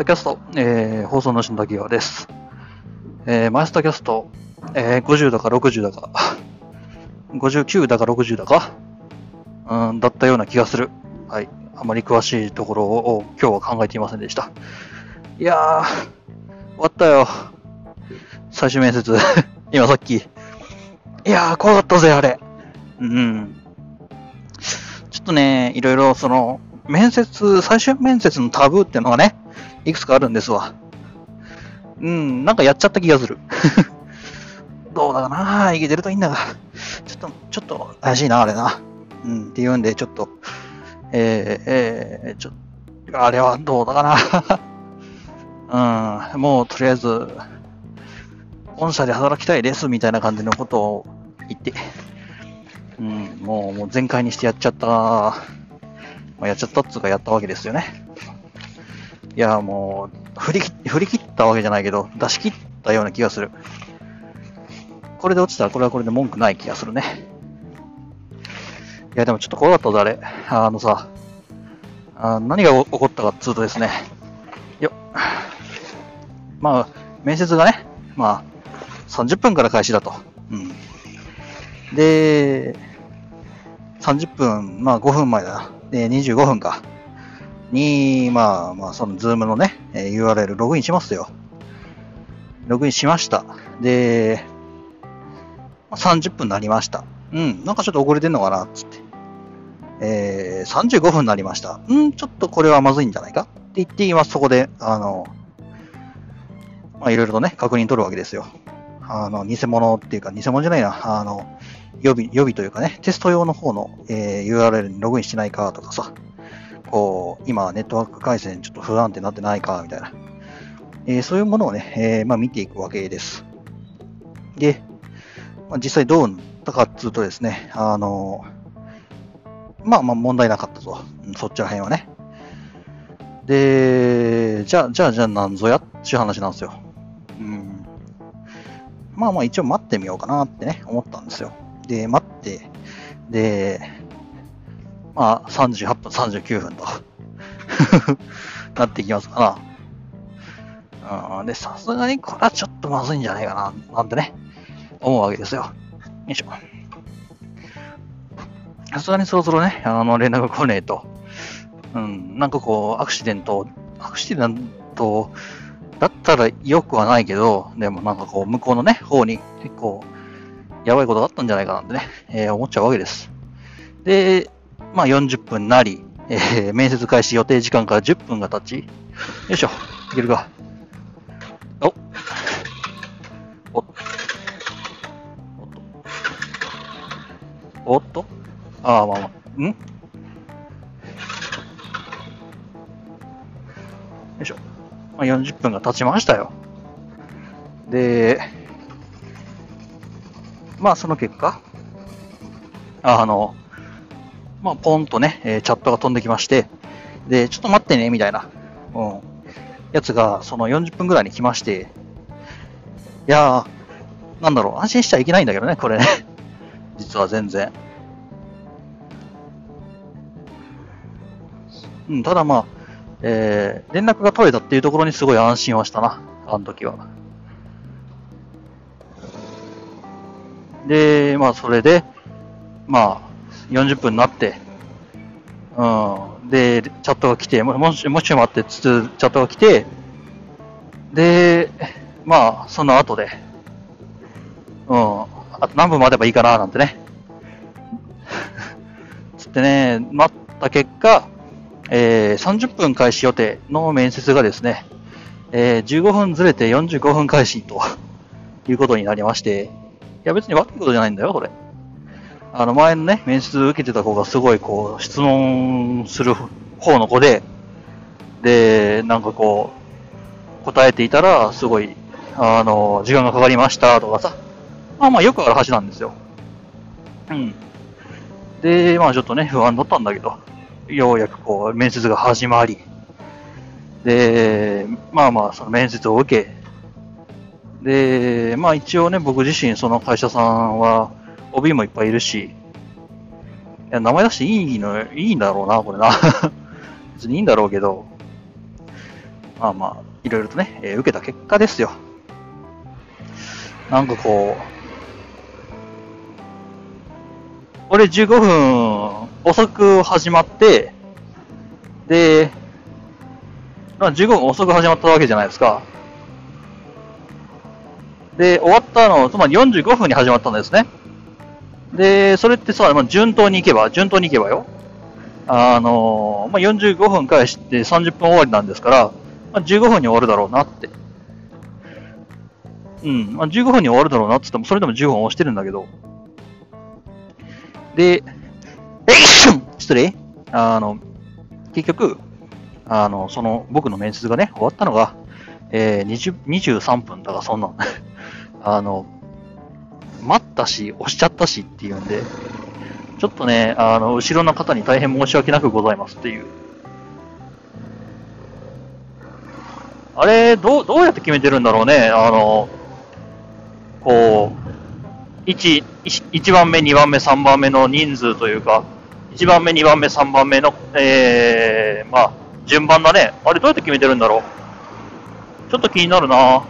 タキャスト、えー、放送のしの滝川です。えー、マイスタキャスト、えー、50だか60だか、59だか60だか、うん、だったような気がする。はい。あまり詳しいところを今日は考えていませんでした。いやー、終わったよ。最終面接。今さっき。いやー、怖かったぜ、あれ。うん。ちょっとね、いろいろその、面接、最終面接のタブーっていうのがね、いくつかあるんですわ。うん、なんかやっちゃった気がする。どうだかな、いけてるといいんだが。ちょっと、ちょっと怪しいな、あれな。うん、っていうんで、ちょっと、えー、えー、ちょあれはどうだかな。うん、もうとりあえず、本社で働きたいですみたいな感じのことを言って、うん、もう、もう全開にしてやっちゃった、ま、やっちゃったっつうかやったわけですよね。いや、もう、振り切振り切ったわけじゃないけど、出し切ったような気がする。これで落ちたらこれはこれで文句ない気がするね。いや、でもちょっと怖かったぞ、あれ。あのさ、あ何が起こったかっつうとですね、よ。まあ、面接がね、まあ、30分から開始だと。うん。で、30分、まあ5分前だな。で、25分か。に、まあ、まあ、そのズームのね、URL ログインしますよ。ログインしました。で、30分になりました。うん、なんかちょっと遅れてんのかな、つって。えー、35分になりました。うん、ちょっとこれはまずいんじゃないか？って言って今そこで、あの、まあ、いろいろとね、確認取るわけですよ。あの、偽物っていうか、偽物じゃないな、あの、予備、予備というかね、テスト用の方の、えー URL にログインしてないかとかさ、こう、今、ネットワーク回線ちょっと不安定になってないか、みたいな。えーそういうものをね、えーまあ見ていくわけです。で、まあ、実際どうなったかっつうとですね、あの、まあまあ問題なかったぞ。そっちら辺はね。で、じゃあ、じゃあ、じゃあなんぞやっていう話なんですよ。うん。まあまあ一応待ってみようかなってね、思ったんですよ。で、待って、で、まあ38分、39分と なっていきますかな。うん、で、さすがにこれはちょっとまずいんじゃないかな、なんてね、思うわけですよ。よいしょ。さすがにそろそろね、あの、連絡来ねえと。うん、なんかこう、アクシデント、アクシデントだったら良くはないけど、でもなんかこう、向こうのね、方に結構、やばいことがあったんじゃないかなんてね、えー思っちゃうわけです。で、まあ40分なり、えー面接開始予定時間から10分が経ち、よいしょ、いけるか。おおおっと。おっとああ、まあまあ。ん？よいしょ。まあ、40分が経ちましたよ。で、まあその結果、あの、まあポンとね、えーチャットが飛んできまして、で、ちょっと待ってね、みたいな、うん、やつがその40分ぐらいに来まして、いやー、なんだろう、安心しちゃいけないんだけどね、これね。実は全然。うん、ただまあ、えー連絡が取れたっていうところにすごい安心はしたな、あの時は。で、まあ、それで、まあ、40分になって、うん、で、チャットが来て、もしもし、もし待ってつつ、チャットが来て、で、まあ、その後で、うん、あと何分待てばいいかな、なんてね。つってね、待った結果、えー30分開始予定の面接がですね、えー15分ずれて45分開始ということになりまして、いや別に悪いことじゃないんだよ、これ。あの前のね、面接受けてた子がすごいこう、質問する方の子で、で、なんかこう、答えていたら、すごい、あの、時間がかかりましたとかさ、まあまあよくある話なんですよ。うん。で、まあちょっとね、不安だったんだけど、ようやくこう、面接が始まり、で、まあまあ、その面接を受け、で、まあ一応ね、僕自身、その会社さんは、OB もいっぱいいるし、いや、名前出していいの、いいんだろうな、これな。別にいいんだろうけど、まあまあ、いろいろとね、えー受けた結果ですよ。なんかこう、俺15分遅く始まって、で、まあ15分遅く始まったわけじゃないですか。で、終わったの、つまり45分に始まったんですね。で、それってさ、まあ、順当に行けば、順当に行けばよ。あのまあ、45分返して30分終わりなんですから、まあ、15分に終わるだろうなって。うん、まあ、15分に終わるだろうなって言っても、それでも15分押してるんだけど。で、えいしゅ失礼あの、結局、あの、その、僕の面接がね、終わったのが、えー、20 23分だからそんな。あの、待ったし、押しちゃったしっていうんで、ちょっとね、あの、後ろの方に大変申し訳なくございますっていう。あれ、どう、どうやって決めてるんだろうね。あの、こう、1、1番目、2番目、3番目の人数というか、1番目、2番目、3番目の、えー、まあ、順番だね。あれ、どうやって決めてるんだろう。ちょっと気になるな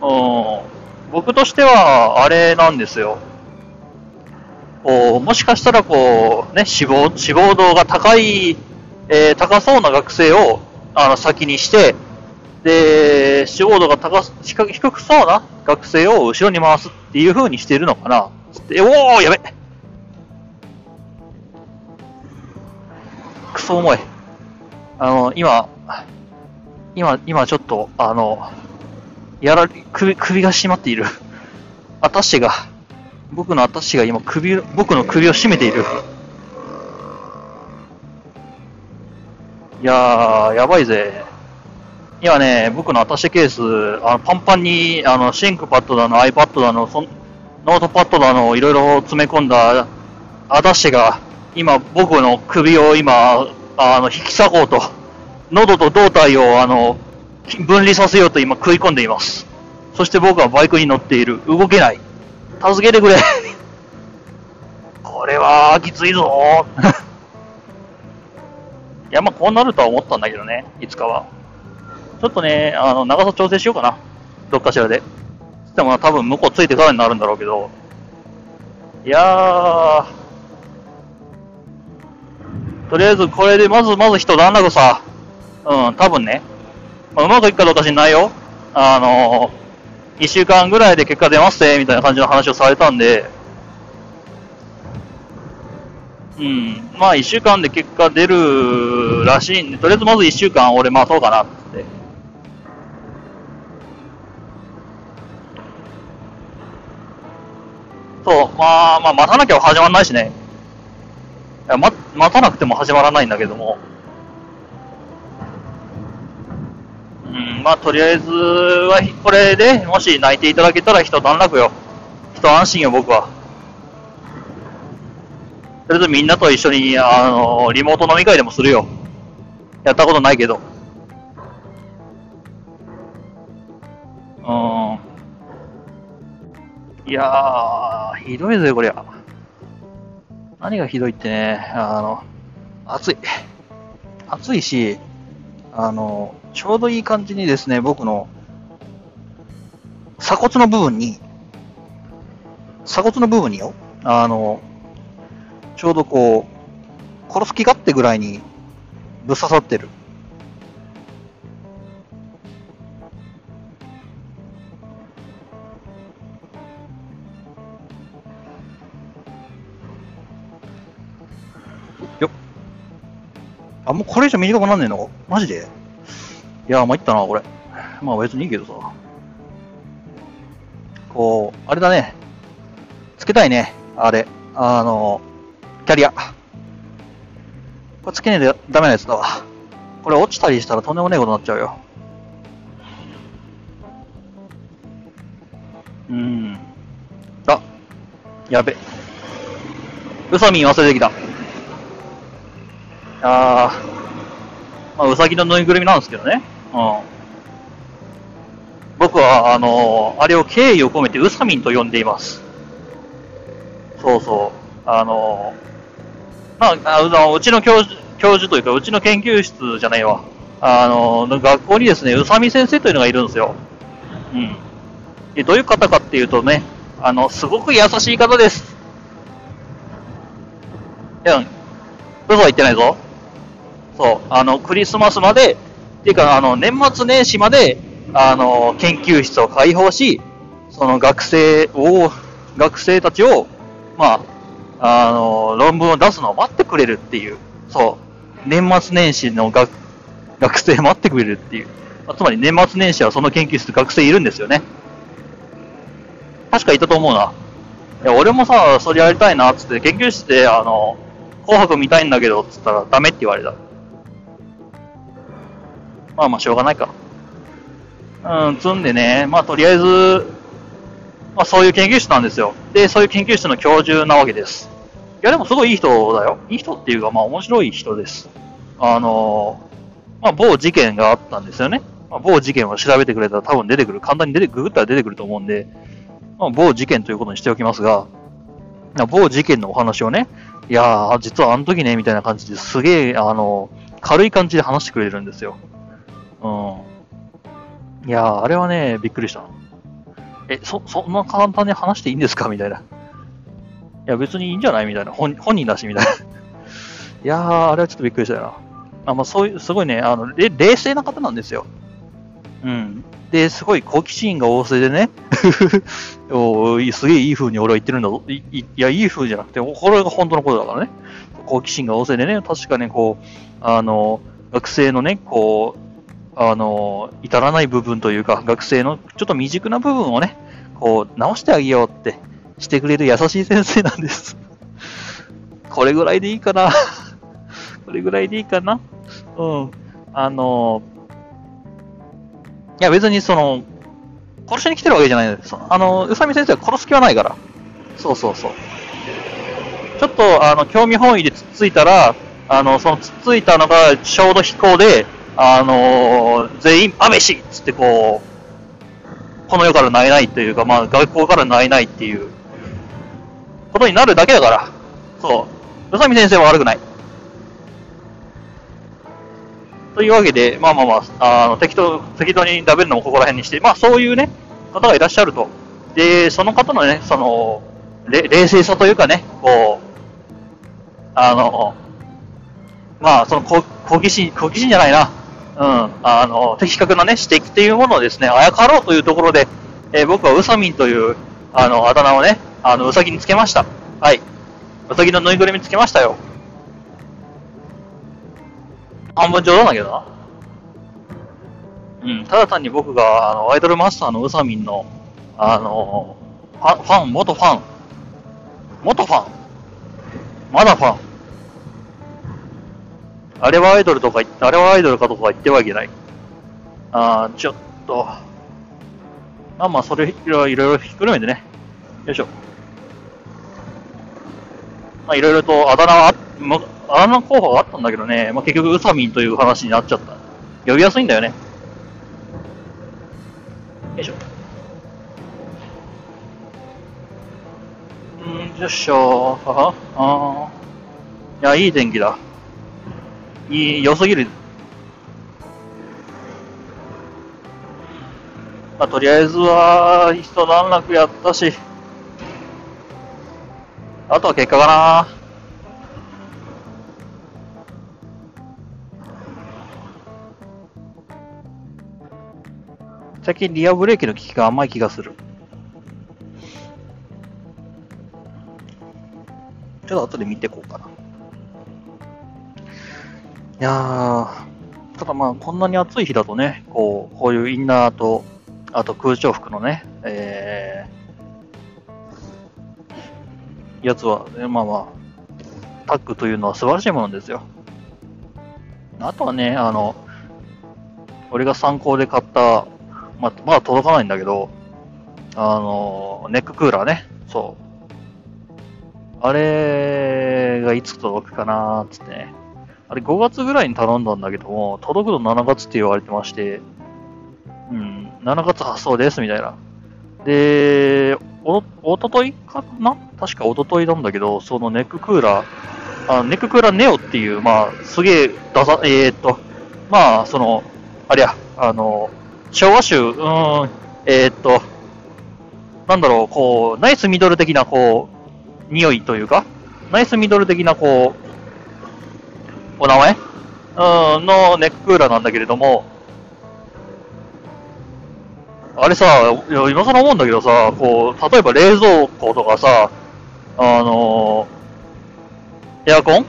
うん。僕としては、あれなんですよ。こう、もしかしたらこう、ね、志望、志望度が高い、えー高そうな学生を、あの、先にして、で、志望度が高す、低くそうな学生を後ろに回すっていう風にしているのかな。でおー、やべクソ重い。あの、今、今、今ちょっと、あの、やられ、首、首が締まっている。アタッシェが、僕のアタッシェが今首、僕の首を絞めている。いやー、やばいぜ。今ね、僕のアタッシェケース、あのパンパンに、あの、 ThinkPad だの、iPad だの、そノートパッドだの、いろいろ詰め込んだアタッシェが、今、僕の首を今、あの、引き裂こうと、喉と胴体を、あの、分離させようと今食い込んでいます。そして僕はバイクに乗っている。動けない。助けてくれ。これは、きついぞ。いや、まあ、こうなるとは思ったんだけどね、いつかは。ちょっとね、あの、長さ調整しようかな。どっかしらで。つっても多分向こうついてからになるんだろうけど。いやー。とりあえずこれでまずまず一段落さ。うん、多分ね。まあ、うまくいくかどうか知んないよ。あのー、一週間ぐらいで結果出ますぜ、みたいな感じの話をされたんで。うん。まあ一週間で結果出るらしいんで、とりあえずまず一週間俺待とうかなって。そう、まあまあ待たなきゃ始まらないしね。いや、ま、待たなくても始まらないんだけども。うん、まあとりあえずは、これでもし泣いていただけたら一段落よ。一安心よ、僕は。とりあえずみんなと一緒に、あの、リモート飲み会でもするよ。やったことないけど。うん。いやー、ひどいぜ、こりゃ。何がひどいってね、あの、暑い。暑いし、あの、ちょうどいい感じにですね、僕の鎖骨の部分に、鎖骨の部分によ、あの、ちょうどこう、殺す気勝手ぐらいにぶっ刺さってる。よっ。あ、もうこれ以上短くなんねえの？マジで？いや、参ったな、これ。まあ別にいいけどさ。こう、あれだね。つけたいね。あれ。あの、キャリア。これつけねえでダメなやつだわ。これ落ちたりしたらとんでもねえことになっちゃうよ。うん。あ、やべ。ウサミン忘れてきた。あー、まあ、ウサギのぬいぐるみなんですけどね。僕は、あのあれを敬意を込めてウサミンと呼んでいます。そうそう。あのまあ、あのうちの教授、教授というか、うちの研究室じゃないわ。あの、学校にですね、宇佐美先生というのがいるんですよ。うん。で、どういう方かっていうとね、あの、すごく優しい方です。うん。嘘は言ってないぞ。そう。あの、クリスマスまで、っていうか、あの、年末年始まで、あの、研究室を開放し、その学生を、学生たちを、まあ、あの、論文を出すのを待ってくれるっていう、そう。年末年始の学、学生待ってくれるっていう。つまり年末年始はその研究室学生いるんですよね。確かいたと思うな。いや、俺もさ、それやりたいな、つって、研究室で、あの、紅白見たいんだけど、つったらダメって言われた。まあまあ、しょうがないか。うん、積んでね、まあとりあえず、まあそういう研究室なんですよ。で、そういう研究室の教授なわけです。いやでもすごいいい人だよ。いい人っていうか、まあ面白い人です。あのまあ某事件があったんですよね。まあ、某事件を調べてくれたら多分出てくる。簡単に出て、ググったら出てくると思うんで、まあ、某事件ということにしておきますが、某事件のお話をね、いやー、実はあの時ね、みたいな感じですげえ、あの、軽い感じで話してくれるんですよ。うん。いやー、あれはね、びっくりした。え、そ、そんな簡単に話していいんですか？みたいな。いや、別にいいんじゃない？みたいな。本本人だし、みたいな。いやー、あれはちょっとびっくりしたよな。あ、まあ、そういう、すごいね、あの、れ冷静な方なんですよ。うん。で、すごい好奇心が旺盛でね、おすげえいい風に俺は言ってるんだぞ。いいや、いい風じゃなくて、これが本当のことだからね。好奇心が旺盛でね、確かね、こう、あの、学生のね、こう、あの、至らない部分というか、学生のちょっと未熟な部分をね、こう、直してあげようってしてくれる優しい先生なんです。これぐらいでいいかな。これぐらいでいいかな。うん。あの、いや別にその、殺しに来てるわけじゃないです。あの、宇佐美先生は殺す気はないから。そうそうそう。ちょっと、あの、興味本位でつっついたら、あの、そのつっついたのがちょうど飛行で、あのー、全員、安倍氏っつってこう、この世からないないというか、まあ、学校からないないっていう、ことになるだけだから。そう。宇佐美先生は悪くない。というわけで、まあまあまあ、あの適当適当に食べるのもここら辺にして、まあそういうね、方がいらっしゃると。で、その方のね、その、冷静さというかね、こう、あの、まあ、その好奇心、好奇心じゃないな、うん、あの、的確なね、指摘っていうものをですね、あやかろうというところで、えー、僕はウサミンという、あの、あだ名をね、あの、ウサギにつけました。はい。ウサギのぬいぐるみつけましたよ。半分冗談だけどな。うん、ただ単に僕が、あの、アイドルマスターのウサミンの、あの、ファン、元ファン、元ファン、まだファン。あれはアイドルとかあれはアイドルかとか言ってはいけない。あー、ちょっと。まあまあ、それいろいろひっくるめてね。よいしょ。まあ、いろいろとあだ名はあ、あの候補があったんだけどね、まあ、結局、ウサミンという話になっちゃった。呼びやすいんだよね。よいしょ。んよっしょー。ははあいや、いい天気だ。いい、良すぎる。まあ、とりあえずは、一段落やったし、あとは結果かな。最近リアブレーキの効きが甘い気がする。ちょっと後で見ていこうかな。いや、ただまあ、こんなに暑い日だとね、こう、こういうインナーと、あと空調服のね、えー、やつは、ね、まあまあ、タッグというのは素晴らしいものですよ。あとはね、あの、俺が参考で買ったまあ、まだ届かないんだけど、あの、ネッククーラーね。そう。あれがいつ届くかなーつってね。あれ5月ぐらいに頼んだんだけども、届くの7月って言われてまして、うん、7月発送ですみたいな。で、お、おとといかな？確かおとといなんだけど、そのネッククーラー、あネッククーラーネオっていう、まあ、すげえ、ださ、えー、っと、まあ、その、あれや、あの、昭和集、うん、えー、っと、なんだろう、こう、ナイスミドル的な、こう、匂いというか、ナイスミドル的な、こう、お名前？うん、のネッククーラーなんだけれども、あれさ、いや今更思うんだけどさ、こう、例えば冷蔵庫とかさ、あのエアコン？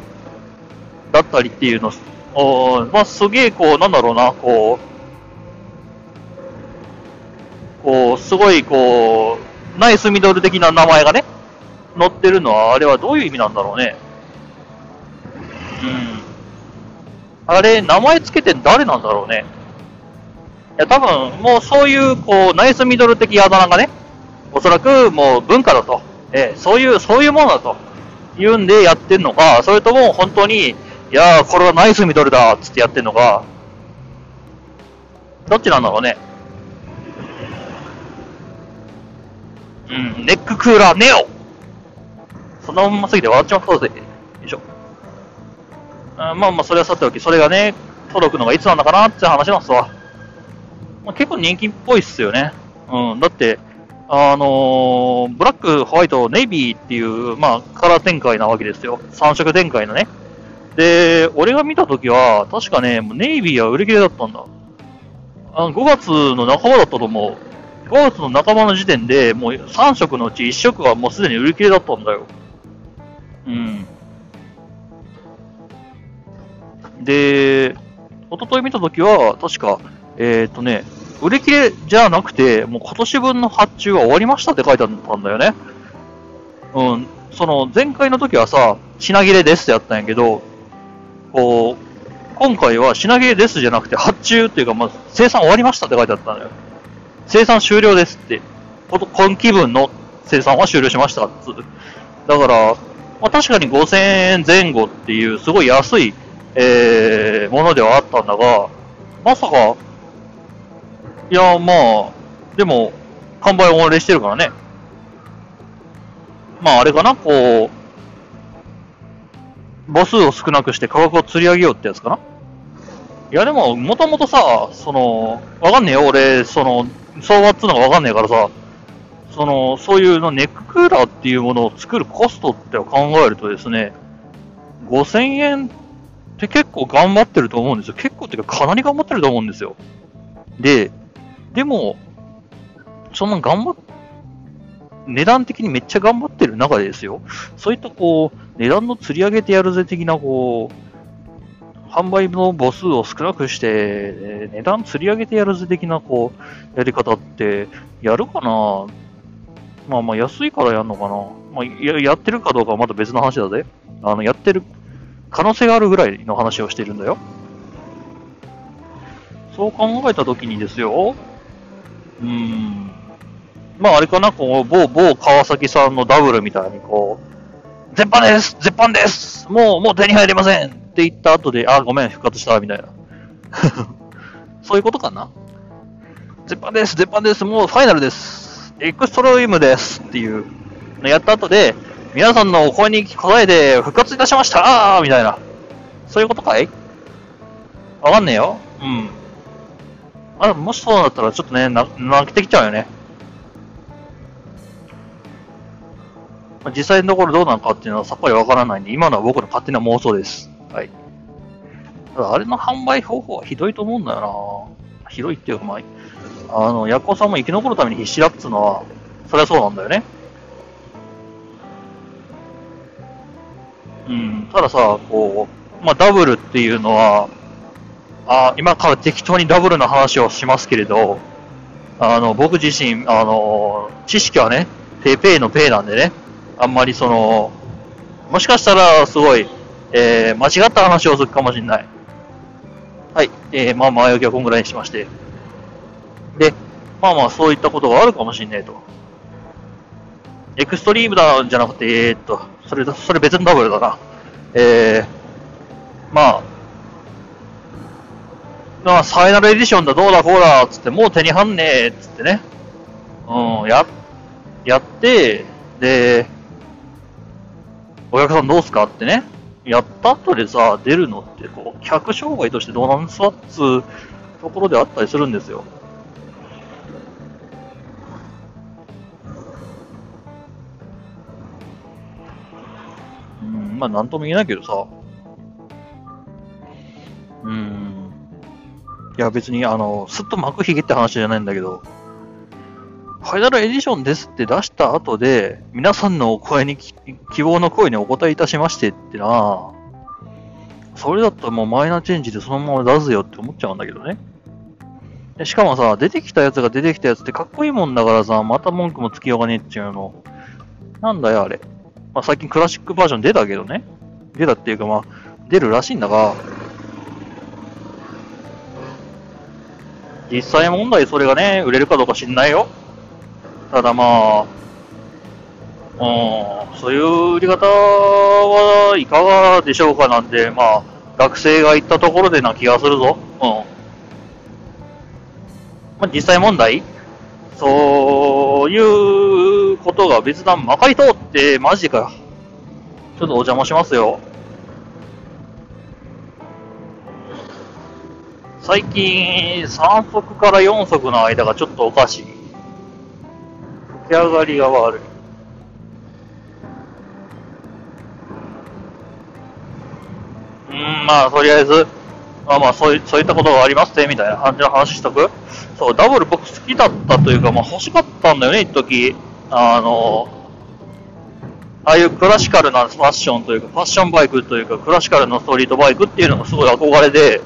だったりっていうの、おまあ、すげえ、こう、なんだろうな、こう、こう、すごい、こう、ナイスミドル的な名前がね、載ってるのは、あれはどういう意味なんだろうね。うん。あれ、名前つけて誰なんだろうね。いや、多分、もうそういう、こう、ナイスミドル的あだ名がね、おそらくもう文化だと。えー、そういう、そういうものだと。言うんでやってんのか、それとも本当に、いやー、これはナイスミドルだつってやってんのか、どっちなんだろうね。うん、ネッククーラーネオそのまますぎて笑っちゃったぜ。あまあまあ、それはさておき、それがね、届くのがいつなんだかなって話なんですわ。まあ、結構人気っぽいっすよね。うん、だって、あのー、ブラック、ホワイト、ネイビーっていう、まあ、カラー展開なわけですよ。3色展開のね。で、俺が見たときは、確かね、ネイビーは売り切れだったんだ。あの5月の半ばだったと思う。5月の半ばの時点で、もう3色のうち1色はもうすでに売り切れだったんだよ。うん。で、一昨日見たときは、確か、えっ、ー、とね、売り切れじゃなくて、もう今年分の発注は終わりましたって書いてあったんだよね。うん。その前回の時はさ、品切れですってやったんやけど、こう、今回は品切れですじゃなくて発注っていうか、まあ、生産終わりましたって書いてあったんだよ。生産終了ですって。今期分の生産は終了しましたっつだから、まあ、確かに5000円前後っていうすごい安い、えー、ものではあったんだが、まさかいや、まあ、でも、完売終わりしてるからね。まあ、あれかな、こう、母数を少なくして価格を釣り上げようってやつかな？いや、でも、もともとさ、その、わかんねえよ、俺、その、相場っつうのがわかんねえからさ、その、そういうのネッククーラーっていうものを作るコストって考えるとですね、5000円って結構頑張ってると思うんですよ。結構っていうかかなり頑張ってると思うんですよ。で、でも、そんな頑張っ、値段的にめっちゃ頑張ってる中でですよ、そういったこう、値段の釣り上げてやるぜ的なこう、販売の母数を少なくして、値段釣り上げてやるぜ的なこう、やり方って、やるかなまあまあ安いからやるのかなまあや、やってるかどうかはまた別の話だぜ。あの、やってる可能性があるぐらいの話をしているんだよ。そう考えたときにですよ、うーん。まああれかな、こう、某、某川崎さんのダブルみたいにこう、絶版です絶版ですもう、もう手に入りませんって言った後で、あ、ごめん、復活したみたいな。そういうことかな。絶版です絶版ですもうファイナルですエクストロイムですっていうのやった後で、皆さんのお声に応えて復活いたしましたみたいな。そういうことかい？わかんねえよ。うん。あ、もしそうだったらちょっとね、な、泣けてきちゃうよね。実際のところどうなのかっていうのはさっぱりわからないんで、今のは僕の勝手な妄想です。はい。ただ、あれの販売方法はひどいと思うんだよなひどいっていうか、まあ、あの、ヤコさんも生き残るために必死だっつうのは、そりゃそうなんだよね。うん、たださ、こう、まあ、ダブルっていうのは、あ今から適当にダブルの話をしますけれど、あの、僕自身、あの、知識はね、ペーペーのペーなんでね、あんまりその、もしかしたらすごい、えー、間違った話をするかもしれない。はい。えー、まあ、前置きはこんぐらいにしまして。で、まあまあ、そういったことがあるかもしれないと。エクストリームだ、じゃなくて、えー、っと、それ、それ別のダブルだな。えー、まあ、まあ、ファイナルエディションだ、どうだこうだ、つって、もう手に入んねえ、つってね。うん、や、やって、で、お客さんどうすかってね。やった後でさ、出るのって、こう、客商売としてどうなんすわっつうところであったりするんですよ。まあ、なんとも言えないけどさ。うん。いや、別に、あの、すっと幕ひげって話じゃないんだけど、ファイナルエディションですって出した後で、皆さんのお声に、希望の声にお答えいたしましてってなそれだったらもうマイナーチェンジでそのまま出すよって思っちゃうんだけどね。でしかもさ、出てきたやつが出てきたやつってかっこいいもんだからさ、また文句もつきようがねえっちゅうの。なんだよ、あれ。まあ、最近クラシックバージョン出たけどね。出たっていうかまあ、出るらしいんだが、実際問題それがね、売れるかどうか知んないよ。ただまあ、うん、そういう売り方はいかがでしょうかなんて、まあ、学生が言ったところでな気がするぞ。うん。まあ、実際問題？そういうことが別段まかり通って、マジか。ちょっとお邪魔しますよ。最近、3足から4足の間がちょっとおかしい。吹き上がりが悪い。うん、まあ、とりあえず、まあまあ、そういそういったことがありますね、みたいな感じの話しとく。そう、ダブル僕好きだったというか、まあ欲しかったんだよね、一時あの、ああいうクラシカルなファッションというか、ファッションバイクというか、クラシカルなストリートバイクっていうのがすごい憧れで、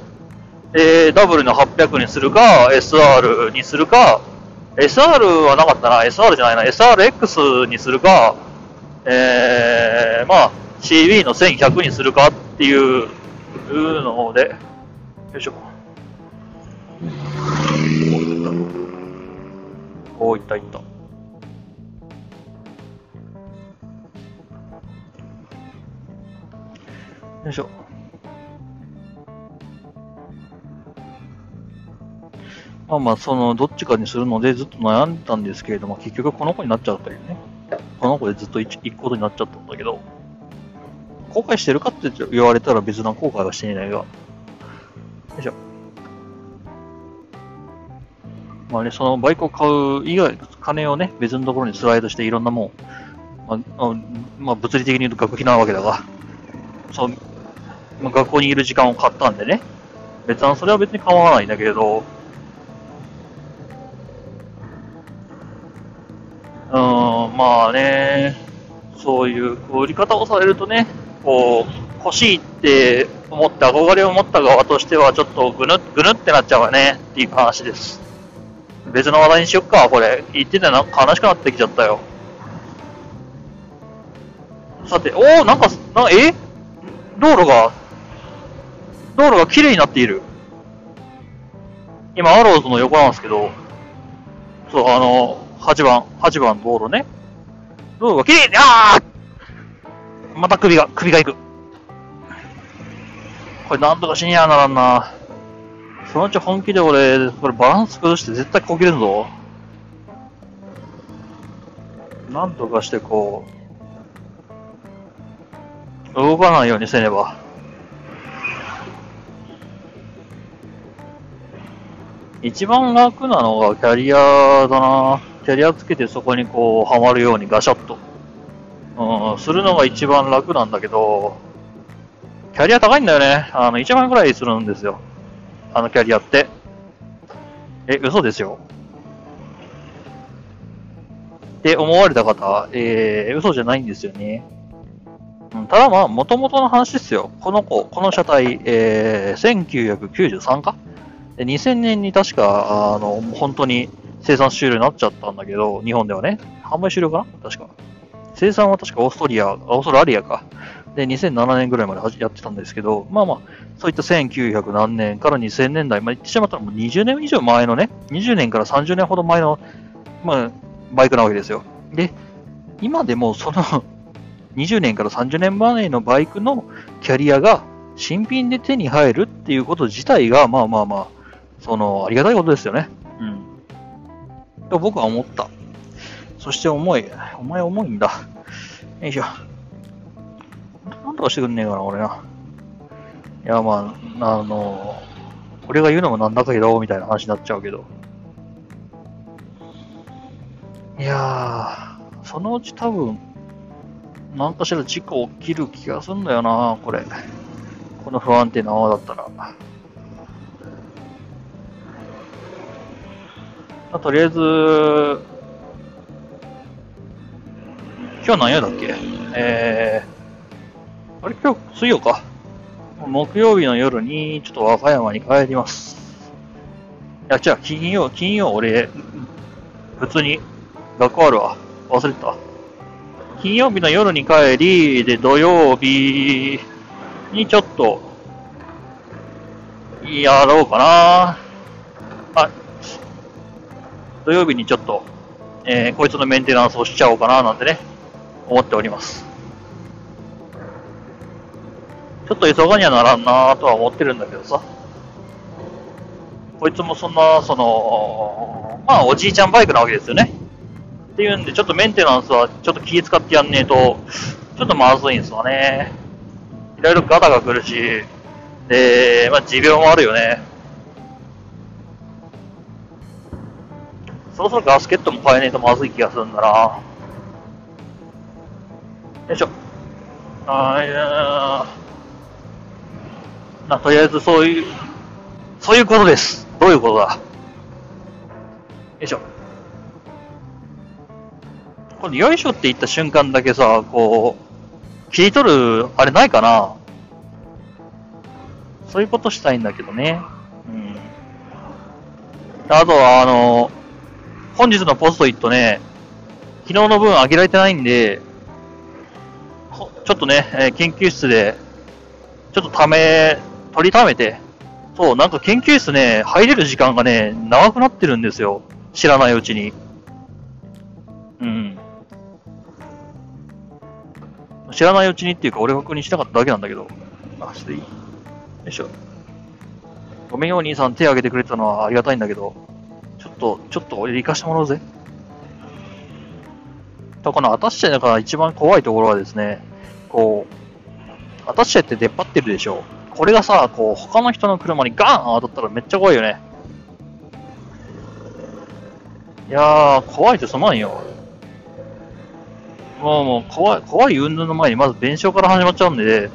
えー、ダブルの800にするか、SR にするか、SR はなかったな、SR じゃないな、SRX にするか、えー、まあ、CB の1100にするかっていうので、よいしょ。おーいったいった。よいしょ。まあまあ、その、どっちかにするのでずっと悩んだんですけれども、結局この子になっちゃったよね。この子でずっと行くことになっちゃったんだけど、後悔してるかって言われたら別な後悔はしていないが。よいしょ。まあね、そのバイクを買う以外、金をね、別のところにスライドしていろんなもん、ま、あまあ、物理的に言うと学費なわけだが、そう、まあ、学校にいる時間を買ったんでね、別にそれは別に構わないんだけど、うん、まあね、そういう売り方をされるとね、こう、欲しいって思って憧れを持った側としてはちょっとぐぬ、ぐぬってなっちゃうわね。っていう話です。別の話題にしよっか、これ。言っててな。んか悲しくなってきちゃったよ。さて、おー、なんか、な、え？道路が、道路が綺麗になっている。今、アローズの横なんですけど、そう、あの、8番、8番道路ね。道路が綺麗に、あまた首が、首がいく。これなんとかしにゃーならんな。そのうち本気で俺、これバランス崩して絶対こけるぞ。なんとかしてこう、動かないようにせねば。一番楽なのがキャリアだな。キャリアつけてそこにこう、はまるようにガシャッと。うん、するのが一番楽なんだけど、キャリア高いんだよね。あの、1万円くらいするんですよ。あのキャリアって。え、嘘ですよ。って思われた方、えー、嘘じゃないんですよね。ただまあ、元々の話ですよ。この子、この車体、えー、1993か ?2000 年に確か、あの、本当に生産終了になっちゃったんだけど、日本ではね。販売終了かな？確か。生産は確かオーストリア、オーストラリアか。で、2007年ぐらいまでやってたんですけど、まあまあ、そういった1900何年から2000年代、まあ言ってしまったらもう20年以上前のね、20年から30年ほど前の、まあ、バイクなわけですよ。で、今でもその20年から30年前のバイクのキャリアが新品で手に入るっていうこと自体が、まあまあまあ、その、ありがたいことですよね。うん。と僕は思った。そして重い。お前重いんだ。よいしょ。なんとかしてくんねえかな、俺な。いや、まあ、あの、俺が言うのもなんだけど、みたいな話になっちゃうけど。いやー、そのうち多分、なんかしら事故起きる気がすんだよな、これ。この不安定な泡だったら。まあ、とりあえず、今日何夜だっけ？えー、あれ？今日水曜か。木曜日の夜にちょっと和歌山に帰ります。いや、じゃあ金曜、金曜俺、普通に学校あるわ。忘れてた。金曜日の夜に帰り、で、土曜日にちょっと、やろうかな。あ、土曜日にちょっと、えー、こいつのメンテナンスをしちゃおうかな、なんてね。思っております。ちょっと急がにはならんなとは思ってるんだけどさ。こいつもそんな、その、まあおじいちゃんバイクなわけですよね。っていうんで、ちょっとメンテナンスはちょっと気使ってやんねえと、ちょっとまずいんですわね。いろいろガタが来るし、で、まあ持病もあるよね。そろそろガスケットも変えねえとまずい気がするんだな。よいしょ。あいやまあ、とりあえずそういう、そういうことです。どういうことだよいしょ。これ、よいしょって言った瞬間だけさ、こう、切り取る、あれないかな？そういうことしたいんだけどね。うん。あとは、あの、本日のポストイットね、昨日の分上げられてないんで、ちょっとね、え研究室で、ちょっとため、取りためて、そう、なんか研究室ね、入れる時間がね、長くなってるんですよ。知らないうちに。知らないうちにっていうか、俺が確認しなかっただけなんだけど。あ、していいよいしょ。ごめんよ、お兄さん手挙げてくれたのはありがたいんだけど、ちょっと、ちょっと俺行かしてもらうぜ。と、このアタッシェだから一番怖いところはですね、こう、アタッシェって出っ張ってるでしょ。これがさ、こう、他の人の車にガーン当たったらめっちゃ怖いよね。いやー、怖いとすまんよ。もう、もう、怖い、怖い云々の前にまず弁償から始まっちゃうんで、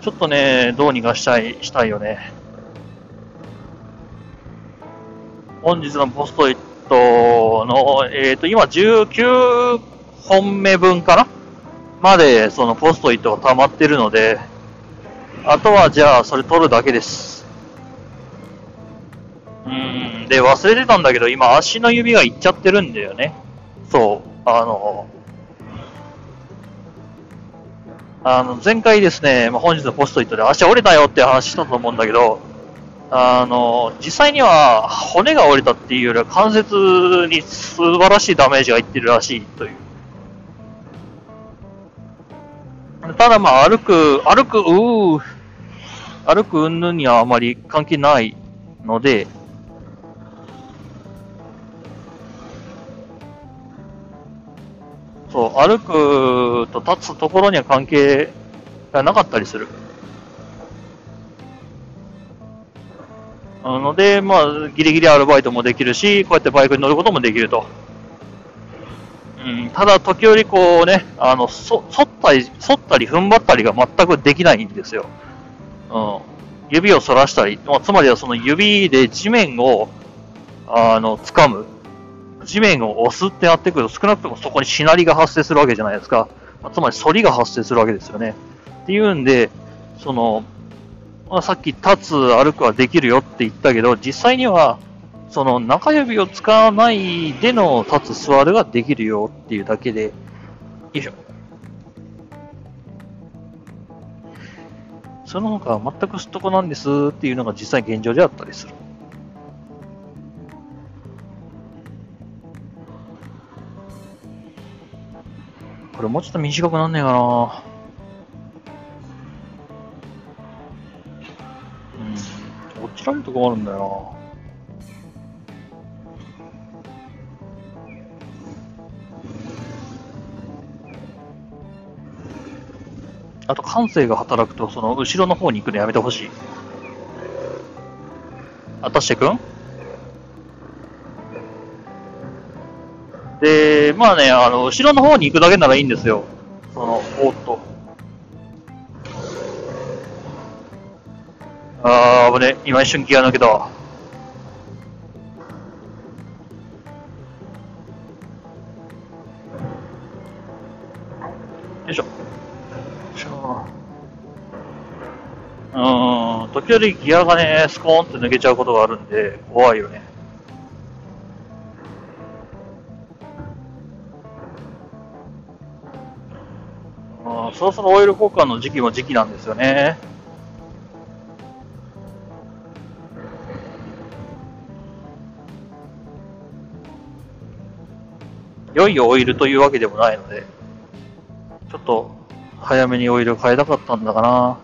ちょっとね、どうにかしたい、したいよね。本日のポストイットの、えっ、ー、と、今19本目分かな？までそのポストイットが溜まってるので、あとはじゃあそれ取るだけです。うん、で、忘れてたんだけど、今足の指がいっちゃってるんだよね。そう、あの、あの、前回ですね、まあ、本日のポストイットで足折れたよって話したと思うんだけど、あの、実際には骨が折れたっていうよりは関節に素晴らしいダメージがいってるらしいという。ただまあ歩く、歩く、うー、歩く云々にはあまり関係ないので、そう、歩くと立つところには関係がなかったりする。なので、まあ、ギリギリアルバイトもできるし、こうやってバイクに乗ることもできると。うん、ただ、時折こうね、あの、そ、反ったり、反ったり踏ん張ったりが全くできないんですよ。うん。指を反らしたり、まあ、つまりはその指で地面を、あの、掴む。地面を押すってなってくると、少なくともそこにしなりが発生するわけじゃないですか。まあ、つまり反りが発生するわけですよね。っていうんで、その、まあ、さっき立つ、歩くはできるよって言ったけど、実際には、その中指を使わないでの立つ座るができるよっていうだけで、よいしょ。その他は全くすっとこなんですっていうのが実際現状であったりする。これもうちょっと短くなんねえかなうん。落ちられるとこあるんだよなあと感性が働くと、その後ろの方に行くのやめてほしい。あたしてくん？まあね、あの、後ろの方に行くだけならいいんですよ。その、おっと。あー、危ね。今一瞬気が抜けたわ。よいしょ。うん、時折ギアがね、スコーンって抜けちゃうことがあるんで、怖いよね。そろそろオイル交換の時期も時期なんですよね。良いオイルというわけでもないので、ちょっと早めにオイル変えたかったんだか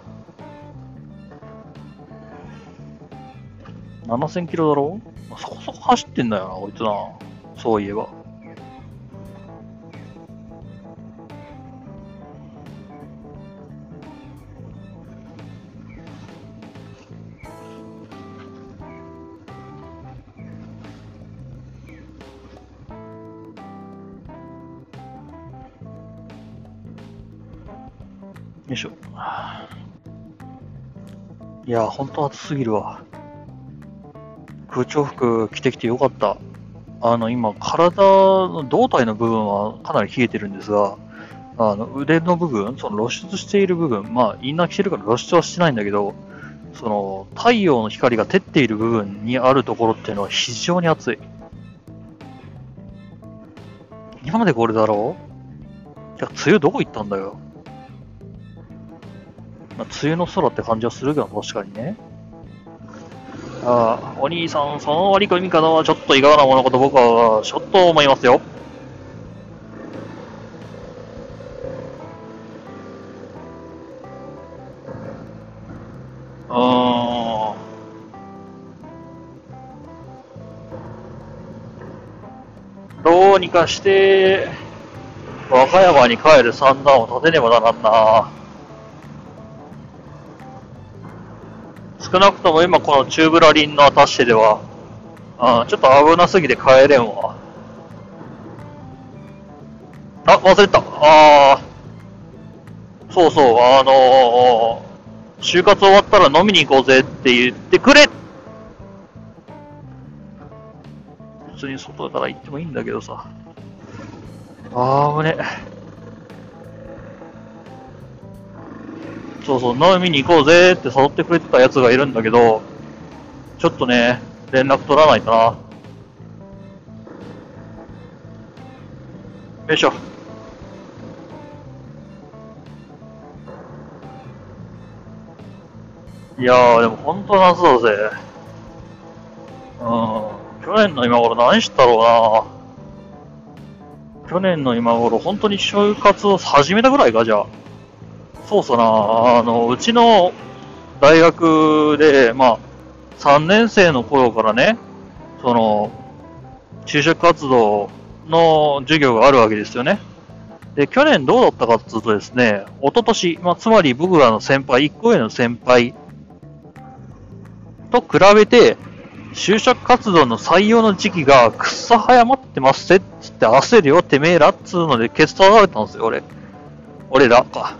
な。7000キロだろ？そこそこ走ってんだよな、こいつな。そういえば。いや、ほんと暑すぎるわ。空調服着てきてよかった。あの、今、体の胴体の部分はかなり冷えてるんですが、あの、腕の部分、その露出している部分、まあ、インナー着てるから露出はしてないんだけど、その、太陽の光が照っている部分にあるところっていうのは非常に暑い。今までこれだろう？いや、梅雨どこ行ったんだよ？まあ、梅雨の空って感じはするけど、確かにね。ああ、お兄さん、その割り込み方はちょっといかがなものかと僕はちょっと思いますよ。うーん。どうにかして、和歌山に帰る算段を立てねばならんな。少なくとも今このチューブラリンのアタッシェでは、あちょっと危なすぎて帰れんわ。あ、忘れた。あーそうそう、あのー、就活終わったら飲みに行こうぜって言ってくれ普通に外から行ってもいいんだけどさ。あー、危ね。そうそう、飲みに行こうぜって誘ってくれてたやつがいるんだけど、ちょっとね、連絡取らないとな。よいしょ。いやー、でも本当夏だぜ。うん。去年の今頃何したろうな。去年の今頃、本当に就活を始めたぐらいか、じゃあ。そうさな、あの、うちの大学で、まあ、3年生の頃からね、その、就職活動の授業があるわけですよね。で、去年どうだったかっていうとですね、一昨年、まあ、つまり僕らの先輩、1個上の先輩と比べて、就職活動の採用の時期がくっさ早まってますってっつって焦るよ、てめえらっつうので、ケツ取られたんですよ、俺。俺らか。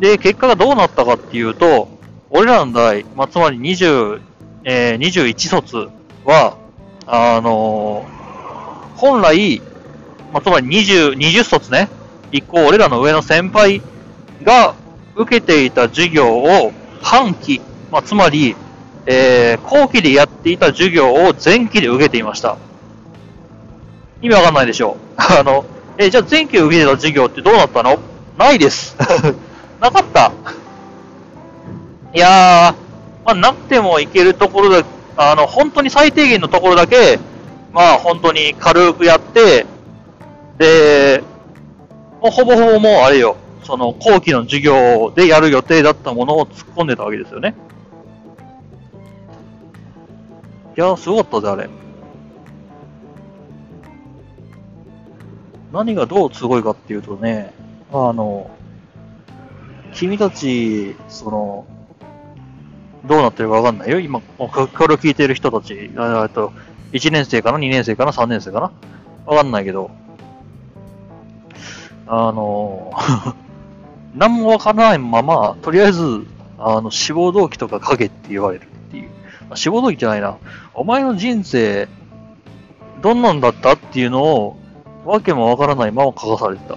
で、結果がどうなったかっていうと、俺らの代、まあ、つまり20、えー、21卒は、あのー本来、まあ、つまり20、20卒ね、一個俺らの上の先輩が受けていた授業を半期、まあ、つまり、えー、後期でやっていた授業を前期で受けていました。意味わかんないでしょう。あの、えーじゃあ前期受けてた授業ってどうなったの？ないです。なかった。いやー、まあ、なくてもいけるところだ、あの、本当に最低限のところだけ、まあ、本当に軽くやって、で、もうほぼほぼもうあれよ、その後期の授業でやる予定だったものを突っ込んでたわけですよね。いやー、すごかったぜ、あれ。何がどうすごいかっていうとね、あの、君たち、その、どうなってるかわかんないよ？今、これを聞いてる人たち、えっと、1年生かな ?2 年生かな ?3 年生かな？わかんないけど、あの、何もわからないまま、とりあえず、あの、志望動機とか書けって言われるっていう。まあ、志望動機じゃないな。お前の人生、どんなんだったっていうのを、わけもわからないまま書かされてた。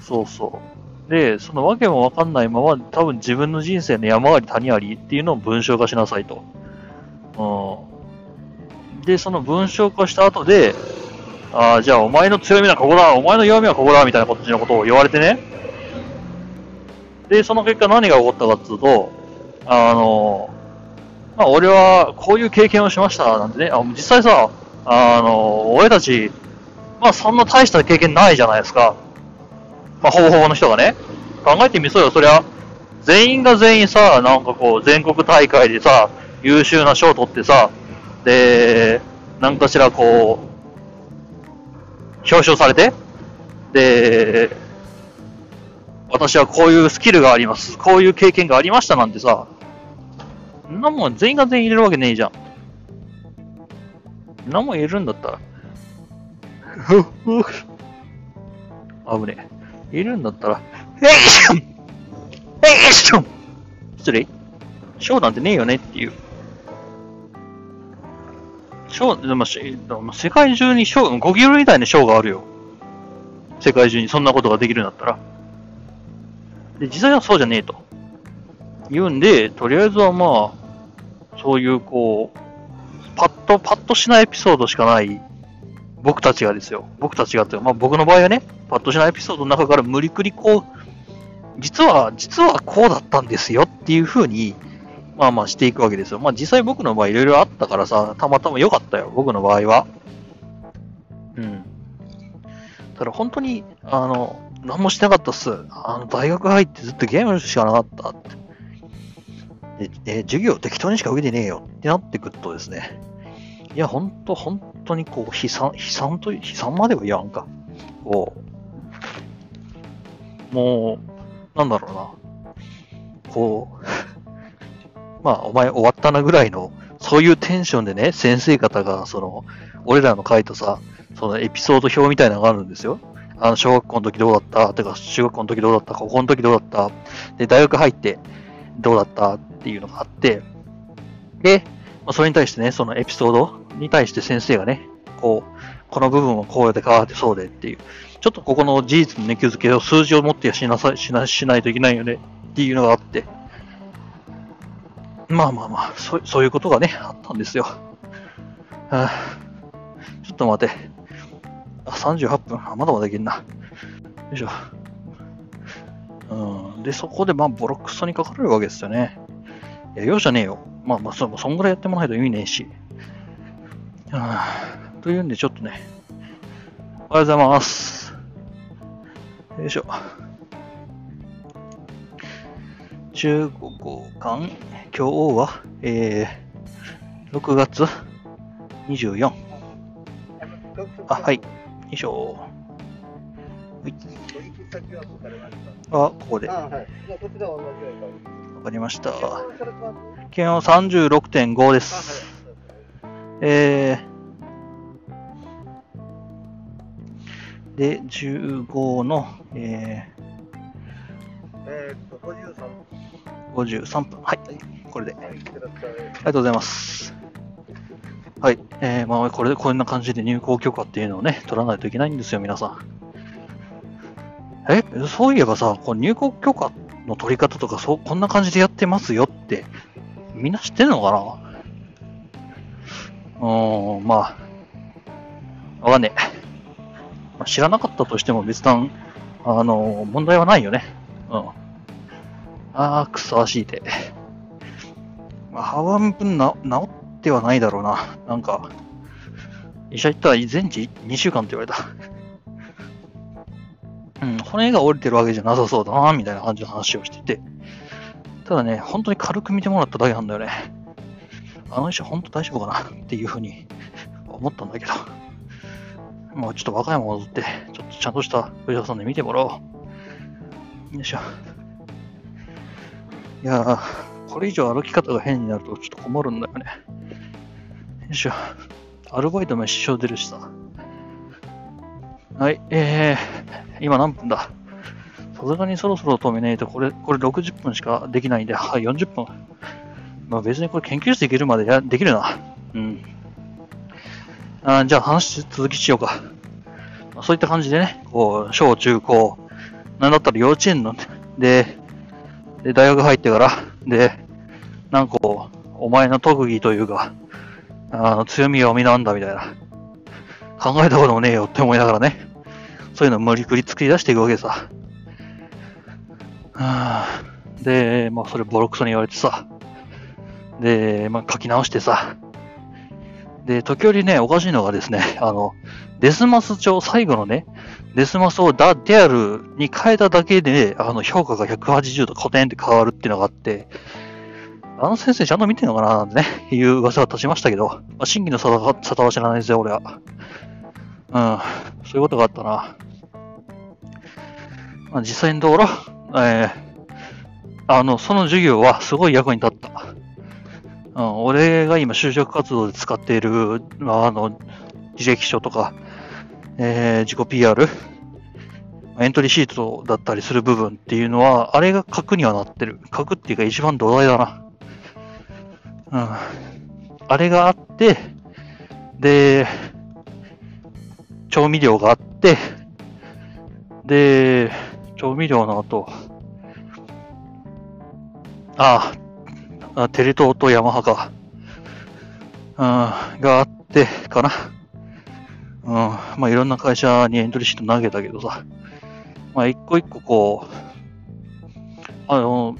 そうそう。で、そのわけもわかんないまま、多分自分の人生の山あり谷ありっていうのを文章化しなさいと。うん。で、その文章化した後で、ああ、じゃあお前の強みはここだ、お前の弱みはここだ、みたいなことのことを言われてね。で、その結果何が起こったかっていうと、あの、まあ俺はこういう経験をしましたなんてね、あ実際さ、あの、俺たち、まあそんな大した経験ないじゃないですか。まあほぼほぼの人がね。考えてみそうよ、そりゃ。全員が全員さ、なんかこう、全国大会でさ、優秀な賞を取ってさ、で、なんかしらこう、表彰されて、で、私はこういうスキルがあります。こういう経験がありましたなんてさ、んなもん全員が全員入れるわけねえじゃん。んなもん入れるんだったら。危ねえ。入れるんだったら、えいしょんえいしょん失礼賞なんてねえよねっていう。賞、でもしでも世界中に賞、ゴキブリみたいな賞があるよ。世界中にそんなことができるんだったら。で、実際はそうじゃねえと。言うんで、とりあえずはまあ、そういうこう、パッと、パッとしないエピソードしかない僕たちがですよ。僕たちがっていうか、まあ僕の場合はね、パッとしないエピソードの中から無理くりこう、実は、実はこうだったんですよっていう風に、まあまあしていくわけですよ。まあ実際僕の場合いろいろあったからさ、たまたま良かったよ。僕の場合は。うん。ただ本当に、あの、何もしてなかったっす。あの、大学入ってずっとゲームしかなかったって。で、で授業適当にしか受けてねえよってなってくるとですね。いや、ほんと、本当にこう、悲惨、悲惨と、悲惨までは言わんか。こう、もう、なんだろうな。こう、まあ、お前終わったなぐらいの、そういうテンションでね、先生方が、その、俺らの書いたさ、そのエピソード表みたいなのがあるんですよ。あの、小学校の時どうだった？てか、中学校の時どうだった？高校の時どうだった？で、大学入ってどうだった？っていうのがあって、で、まあ、それに対してね、そのエピソードに対して先生がね、こう、この部分はこうで変わってそうでっていう、ちょっとここの事実のね、気づけを数字を持ってしなさしなしないといけないよねっていうのがあって、まあまあまあ、そうそういうことがね、あったんですよ。はあ、ちょっと待て。あ、38分。あ、まだまだいけんな。よいしょ。うん。で、そこで、まあ、ボロクソにかかれるわけですよね。いや、容赦ねえよ。まあまあ、そそんぐらいやってもらえないと意味ねえし。はあ、というんで、ちょっとね。おはようございます。よいしょ。中国語館、今日は、えー、6月24。あ、はい。よいしょ。はい。あ、ここで。わ。かりました。気温36.5であす。はい。えー、で、15の、ええーっと、53。ー、53分。はい。これで。あ。りがとうございます。はい。えー、まあ、これで、こんな感じで入校許可っていうのをね、取らないといけないんですよ、皆さん。え？そういえばさ、こう入国許可の取り方とか、そう、こんな感じでやってますよって、みんな知ってんのかな？うーん、まあ、わかんねえ。まあ、知らなかったとしても別段、あの、問題はないよね。うん。あー、くそわしいて。まあ、半分な、治ってはないだろうな。なんか、医者行ったら全治2週間って言われた。うん、骨が折れてるわけじゃなさそうだな、みたいな感じの話をしてて。ただね、本当に軽く見てもらっただけなんだよね。あの医者本当大丈夫かな？っていうふうに思ったんだけど。もうちょっと和歌山戻って、ちょっとちゃんとしたお医者さんで見てもらおう。よいしょ。いやー、これ以上歩き方が変になるとちょっと困るんだよね。よいしょ。アルバイトも支障出るしさ。はい、えー、今何分だ？さすがにそろそろ止めないと、これ、これ60分しかできないんで、はい、40分。まあ別にこれ研究室行けるまでやできるな。うん。あじゃあ話続きしようか。そういった感じでね、こう、小中高、なんだったら幼稚園の、で、で、大学入ってから、で、なんかこう、お前の特技というか、あの、強みは見なんだみたいな。考えたこともねえよって思いながらね、そういうのを無理くり作り出していくわけさ。で、まあそれボロクソに言われてさ、で、まあ書き直してさ、で、時折ね、おかしいのがですね、あの、デスマス帳、最後のね、デスマスをダ・デアルに変えただけで、あの、評価が180度古典って変わるっていうのがあって、あの先生ちゃんと見てんのかななんてね、いう噂が立ちましたけど、まあ、真偽の沙汰は沙汰は知らないですよ、俺は。うん、そういうことがあったな。まあ、実際のところ、えー、あの、その授業はすごい役に立った。うん、俺が今就職活動で使っている、まあ、あの、履歴書とか、えー、自己 PR、エントリーシートだったりする部分っていうのは、あれが核にはなってる。核っていうか一番土台だな。うん。あれがあって、で、調味料があって、で、調味料の後、ああ、あテレ東とヤマハか、うん、があって、かな。うん、まあいろんな会社にエントリーシート投げたけどさ、まあ一個一個こう、あの、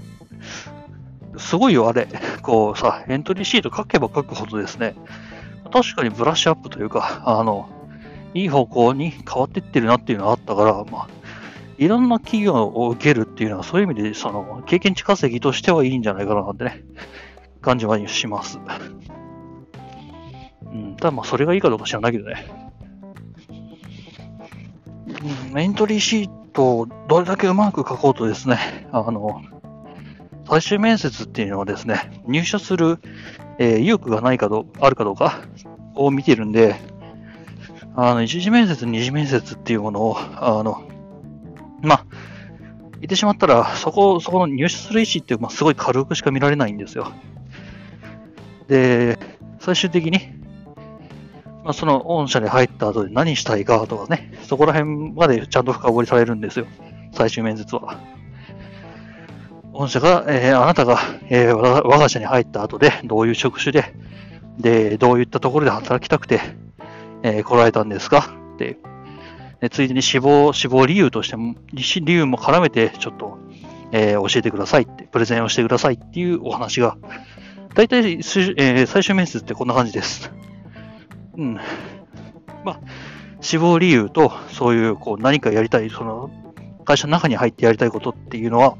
すごいよ、あれ。こうさ、エントリーシート書けば書くほどですね、確かにブラッシュアップというか、あの、いい方向に変わってってるなっていうのがあったから、まあ、いろんな企業を受けるっていうのは、そういう意味で、その、経験値稼ぎとしてはいいんじゃないかななんてね、感じはします。うん、ただまあ、それがいいかどうか知らないけどね。うん、エントリーシートをどれだけうまく書こうとですね、あの、最終面接っていうのはですね、入社する、えー意欲がないかど、あるかどうかを見てるんで、あの、一次面接、二次面接っていうものを、あの、言ってしまったら、そこ、そこの入社する意思って、まあ、すごい軽くしか見られないんですよ。で、最終的に、まあ、その御社に入った後で何したいかとかね、そこら辺までちゃんと深掘りされるんですよ。最終面接は。御社が、えーあなたが、えー我が我が社に入った後で、どういう職種で、で、どういったところで働きたくて、えー来られたんですか？って、でついでに死亡、死亡理由としても、理由も絡めて、ちょっと、えー教えてくださいって、プレゼンをしてくださいっていうお話が、大体、えー最終面接ってこんな感じです。うん。まあ、死亡理由と、そういう、こう、何かやりたい、その、会社の中に入ってやりたいことっていうのは、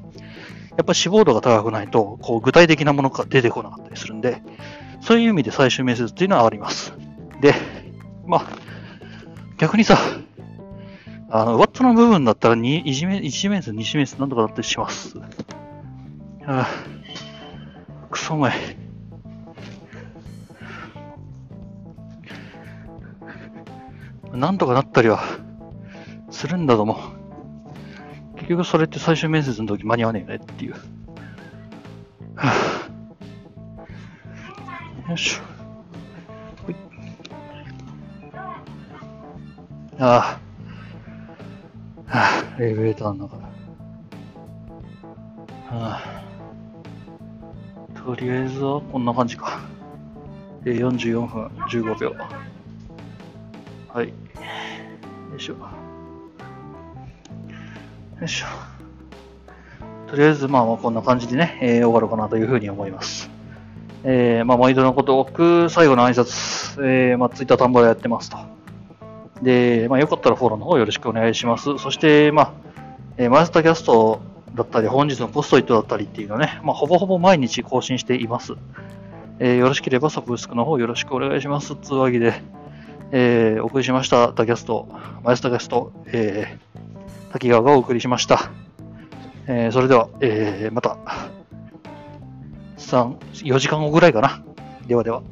やっぱ志望度が高くないと、こう、具体的なものが出てこなかったりするんで、そういう意味で最終面接っていうのはあります。で、まあ、逆にさ、あの、ワットの部分だったら、に一次面、一次面接、二面接なんとかだったりします。ああ、くそうまい。なんとかなったりはするんだとも。結局それって最終面接の時間に合わねえよねっていう。はあ、よいしょ。いああ。エレベーターの中だ。はあ。とりあえずはこんな感じか。で、44分15秒。はい。よいしょ。よいしょ。とりあえず、まあまあこんな感じでね、えー終わるかなというふうに思います。えー、まあ毎度のこと多く、最後の挨拶、えー、まあツイッター田んぼでやってますと。で、まあよかったらフォローの方よろしくお願いします。そして、まあ、え、マイスターキャストだったり、本日のポストイットだったりっていうのね、まあほぼほぼ毎日更新しています。えー、よろしければサブスクの方よろしくお願いします。つうわけで、えー、お送りしました、タキャスト、マイスターキャスト、えー、滝川がお送りしました。えーそれでは、えーまた、3、4時間後ぐらいかな。ではでは。